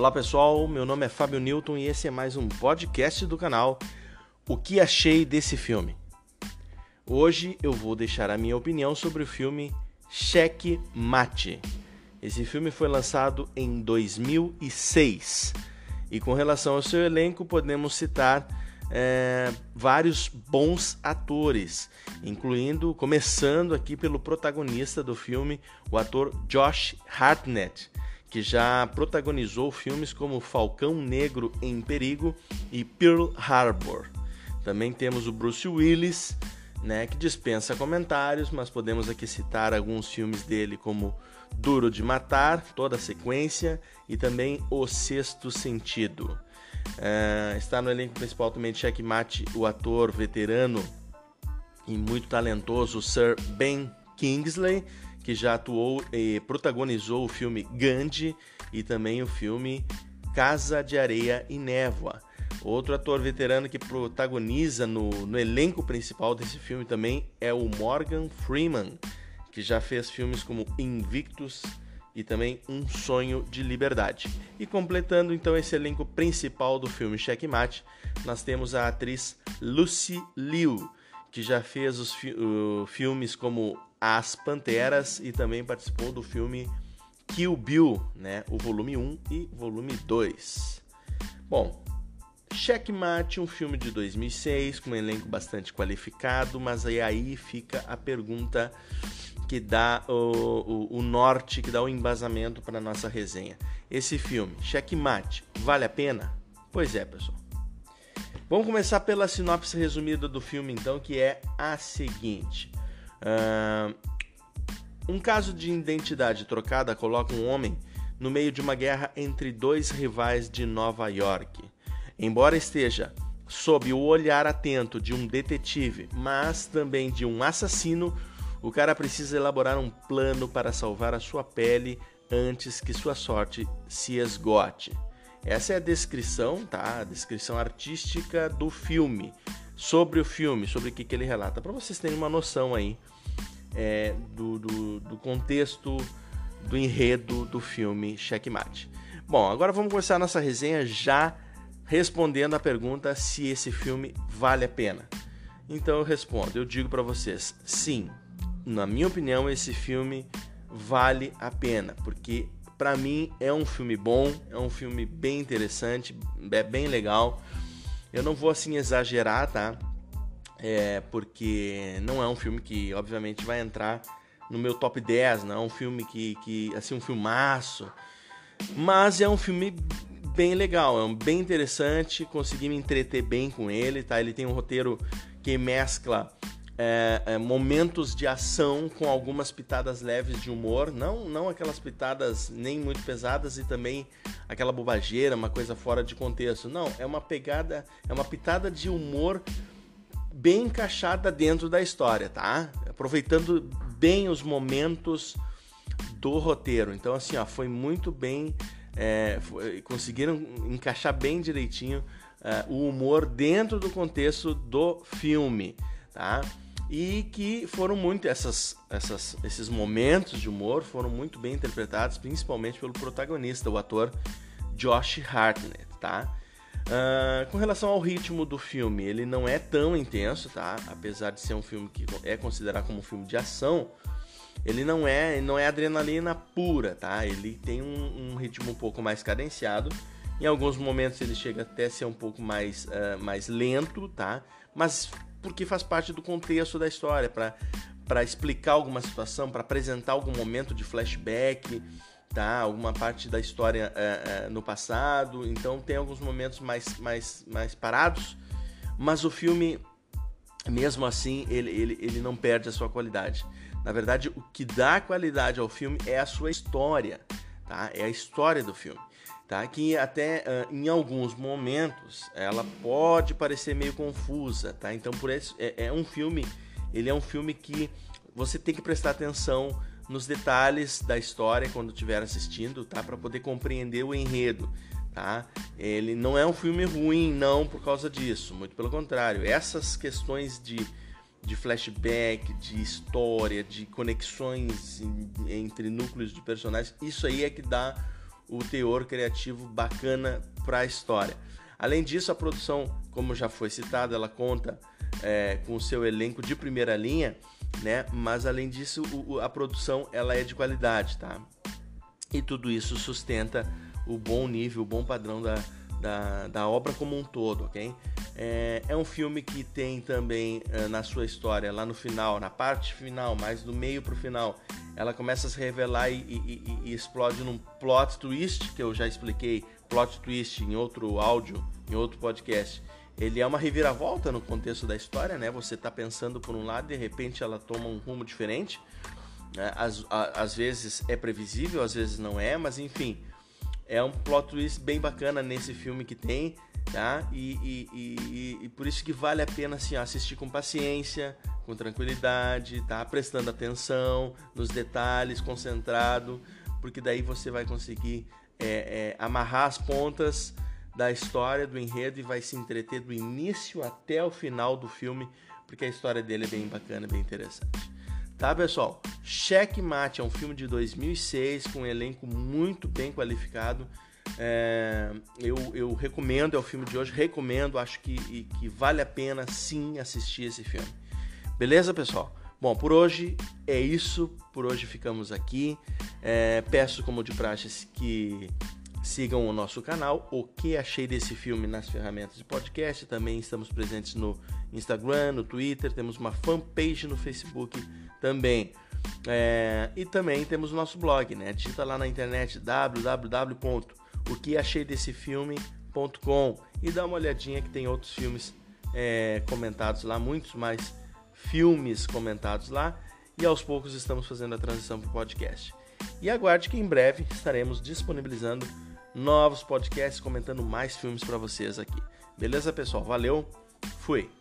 Olá pessoal, meu nome é Fábio Newton e esse é mais um podcast do canal O que achei desse filme. Hoje eu vou deixar a minha opinião sobre o filme Cheque Mate. Esse filme foi lançado em 2006 e com relação ao seu elenco podemos citar é, vários bons atores, incluindo, começando aqui pelo protagonista do filme, o ator Josh Hartnett, que já protagonizou filmes como Falcão Negro em Perigo e Pearl Harbor. Também temos o Bruce Willis, né, que dispensa comentários, mas podemos aqui citar alguns filmes dele como Duro de Matar, toda a sequência, e também O Sexto Sentido. Uh, está no elenco principal também Checkmate o ator veterano e muito talentoso Sir Ben Kingsley, que já atuou e protagonizou o filme Gandhi e também o filme Casa de Areia e Névoa. Outro ator veterano que protagoniza no, no elenco principal desse filme também é o Morgan Freeman, que já fez filmes como Invictus e também Um Sonho de Liberdade. E completando então esse elenco principal do filme Checkmate, nós temos a atriz Lucy Liu, que já fez os fi uh, filmes como As Panteras e também participou do filme Kill Bill, né, o volume 1 e volume 2. Bom, Checkmate, um filme de 2006 com um elenco bastante qualificado, mas aí, aí fica a pergunta que dá o, o, o norte, que dá o embasamento para nossa resenha. Esse filme, Checkmate, vale a pena? Pois é, pessoal. Vamos começar pela sinopse resumida do filme, então, que é a seguinte: uh, um caso de identidade trocada coloca um homem no meio de uma guerra entre dois rivais de Nova York. Embora esteja sob o olhar atento de um detetive, mas também de um assassino, o cara precisa elaborar um plano para salvar a sua pele antes que sua sorte se esgote. Essa é a descrição, tá? A descrição artística do filme, sobre o filme, sobre o que, que ele relata, para vocês terem uma noção aí é, do, do, do contexto, do enredo do filme Checkmate. Bom, agora vamos começar a nossa resenha já respondendo a pergunta se esse filme vale a pena. Então eu respondo, eu digo para vocês, sim, na minha opinião, esse filme vale a pena, porque para mim é um filme bom, é um filme bem interessante, é bem legal. Eu não vou assim exagerar, tá? É porque não é um filme que obviamente vai entrar no meu top 10, não é um filme que, que assim um filmaço, mas é um filme bem legal, é um bem interessante, consegui me entreter bem com ele, tá? Ele tem um roteiro que mescla é, é, momentos de ação com algumas pitadas leves de humor, não, não aquelas pitadas nem muito pesadas e também aquela bobageira, uma coisa fora de contexto. Não, é uma pegada, é uma pitada de humor bem encaixada dentro da história, tá? Aproveitando bem os momentos do roteiro. Então, assim, ó, foi muito bem. É, foi, conseguiram encaixar bem direitinho é, o humor dentro do contexto do filme, tá? E que foram muito essas, essas, esses momentos de humor foram muito bem interpretados, principalmente pelo protagonista, o ator Josh Hartnett, tá? Uh, com relação ao ritmo do filme, ele não é tão intenso, tá? Apesar de ser um filme que é considerado como um filme de ação, ele não é, não é adrenalina pura, tá? Ele tem um, um ritmo um pouco mais cadenciado. Em alguns momentos ele chega até a ser um pouco mais, uh, mais lento, tá? Mas porque faz parte do contexto da história, para explicar alguma situação, para apresentar algum momento de flashback, tá? Alguma parte da história é, é, no passado. Então tem alguns momentos mais, mais, mais parados, mas o filme, mesmo assim, ele, ele, ele não perde a sua qualidade. Na verdade, o que dá qualidade ao filme é a sua história, tá? É a história do filme tá? Que até uh, em alguns momentos ela pode parecer meio confusa, tá? Então por isso é, é, um filme, ele é um filme que você tem que prestar atenção nos detalhes da história quando estiver assistindo, tá? Para poder compreender o enredo, tá? Ele não é um filme ruim, não por causa disso, muito pelo contrário. Essas questões de de flashback, de história, de conexões entre núcleos de personagens, isso aí é que dá o teor criativo bacana para a história. Além disso, a produção, como já foi citado, ela conta é, com o seu elenco de primeira linha, né? Mas além disso, o, a produção ela é de qualidade, tá? E tudo isso sustenta o bom nível, o bom padrão da, da, da obra como um todo, ok? É, é um filme que tem também é, na sua história, lá no final, na parte final, mais do meio para o final, ela começa a se revelar e, e, e, explode num plot twist, que eu já expliquei, plot twist em outro áudio, em outro podcast. Ele é uma reviravolta no contexto da história, né? Você está pensando por um lado e de repente ela toma um rumo diferente. Né? Às, às vezes é previsível, às vezes não é, mas enfim, é um plot twist bem bacana nesse filme que tem, tá? E, e, e, e por isso que vale a pena assim, assistir com paciência, com tranquilidade, tá? Prestando atenção nos detalhes, concentrado, porque daí você vai conseguir é, é, amarrar as pontas da história, do enredo e vai se entreter do início até o final do filme, porque a história dele é bem bacana, bem interessante. Tá, pessoal? Checkmate é um filme de 2006 com um elenco muito bem qualificado. É, eu, eu, recomendo, é o filme de hoje, recomendo, acho que, que vale a pena sim assistir esse filme. Beleza, pessoal? Bom, por hoje é isso, por hoje ficamos aqui. É, peço, como de praxe, que sigam o nosso canal. O que achei desse filme nas ferramentas de podcast? Também estamos presentes no Instagram, no Twitter, temos uma fanpage no Facebook também. É, e também temos o nosso blog, né? Digita lá na internet www.oqueacheidessefilme.com e dá uma olhadinha que tem outros filmes é, comentados lá, muitos mais filmes comentados lá. E aos poucos estamos fazendo a transição para o podcast. E aguarde que em breve estaremos disponibilizando novos podcasts comentando mais filmes para vocês aqui. Beleza, pessoal? Valeu, fui!